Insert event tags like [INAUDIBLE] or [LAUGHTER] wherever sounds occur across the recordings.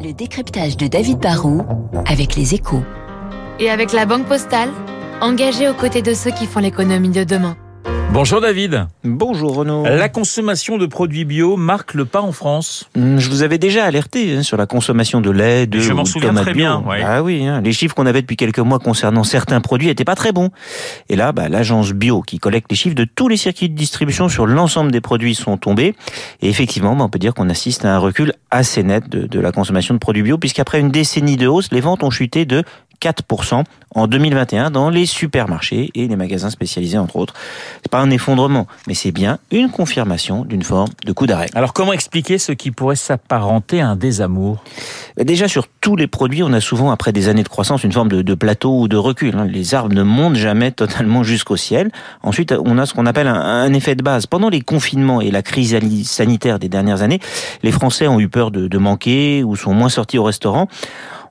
Le décryptage de David Barrault avec les échos. Et avec la Banque Postale, engagée aux côtés de ceux qui font l'économie de demain. Bonjour David. Bonjour Renaud. La consommation de produits bio marque le pas en France. Hum, Je vous avais déjà alerté hein, sur la consommation de lait, de Je m'en souviens très bio. bien, ouais. Ah oui, hein, les chiffres qu'on avait depuis quelques mois concernant certains produits étaient pas très bons. Et là, bah, l'agence bio qui collecte les chiffres de tous les circuits de distribution sur l'ensemble des produits sont tombés. Et effectivement, bah, on peut dire qu'on assiste à un recul assez net de, de la consommation de produits bio, puisqu'après une décennie de hausse, les ventes ont chuté de 4% en 2021 dans les supermarchés et les magasins spécialisés entre autres. C'est pas un effondrement, mais c'est bien une confirmation d'une forme de coup d'arrêt. Alors comment expliquer ce qui pourrait s'apparenter à un désamour? Déjà sur tous les produits, on a souvent après des années de croissance une forme de, de plateau ou de recul. hein. Les arbres ne montent jamais [LAUGHS] totalement jusqu'au ciel. Ensuite, on a ce qu'on appelle un, un effet de base. Pendant les confinements et la crise sanitaire des dernières années, les Français ont eu peur de, de manquer ou sont moins sortis au restaurant.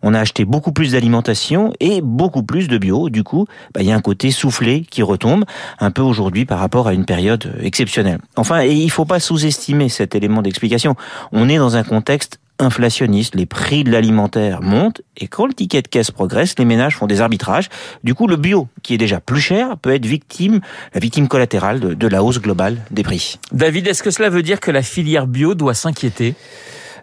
On a acheté beaucoup plus d'alimentation et beaucoup plus de bio. Du coup, bah, il y a un côté soufflé qui retombe un peu aujourd'hui par rapport à une période exceptionnelle. Enfin, il faut pas sous-estimer cet élément d'explication. On est dans un contexte inflationniste, les prix de l'alimentaire montent et quand le ticket de caisse progresse, les ménages font des arbitrages. Du coup, le bio, qui est déjà plus cher, peut être victime, la victime collatérale de la hausse globale des prix. David, est-ce que cela veut dire que la filière bio doit s'inquiéter?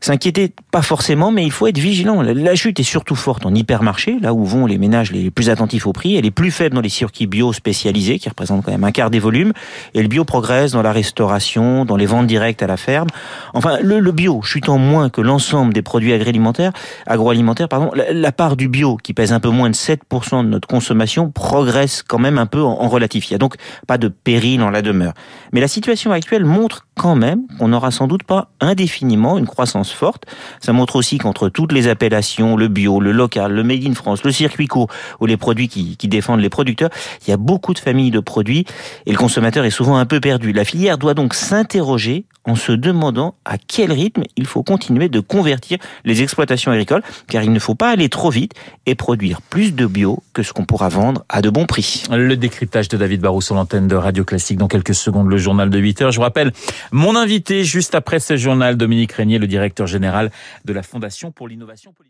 S'inquiéter, pas forcément, mais il faut être vigilant. La- chute est surtout forte en hypermarché, là où vont les ménages les plus attentifs au prix. Elle est plus faible dans les circuits bio spécialisés, qui représentent quand même un quart des volumes. Et le bio progresse dans la restauration, dans les ventes directes à la ferme. Enfin, le, le bio chutant moins que l'ensemble des produits agroalimentaires, agroalimentaires, pardon, la, part du bio, qui pèse un peu moins de 7% de notre consommation, progresse quand même un peu en, en relatif. Il y a donc pas de péril en la demeure. Mais la situation actuelle montre quand même qu'on n'aura sans doute pas indéfiniment une croissance forte. Ça montre aussi qu'entre toutes les appellations, le bio, le local, le made in France, le circuit court ou les produits qui, défendent les producteurs, il y a beaucoup de familles de produits et le consommateur est souvent un peu perdu. La filière doit donc s'interroger en se demandant à quel rythme il faut continuer de convertir les exploitations agricoles, car il ne faut pas aller trop vite et produire plus de bio que ce qu'on pourra vendre à de bons prix. Le décryptage de David Barrou sur l'antenne de Radio Classique dans quelques secondes, le journal de 8 heures. Je vous rappelle, mon invité juste après ce journal, Dominique Régnier, le général de la Fondation pour l'innovation politique.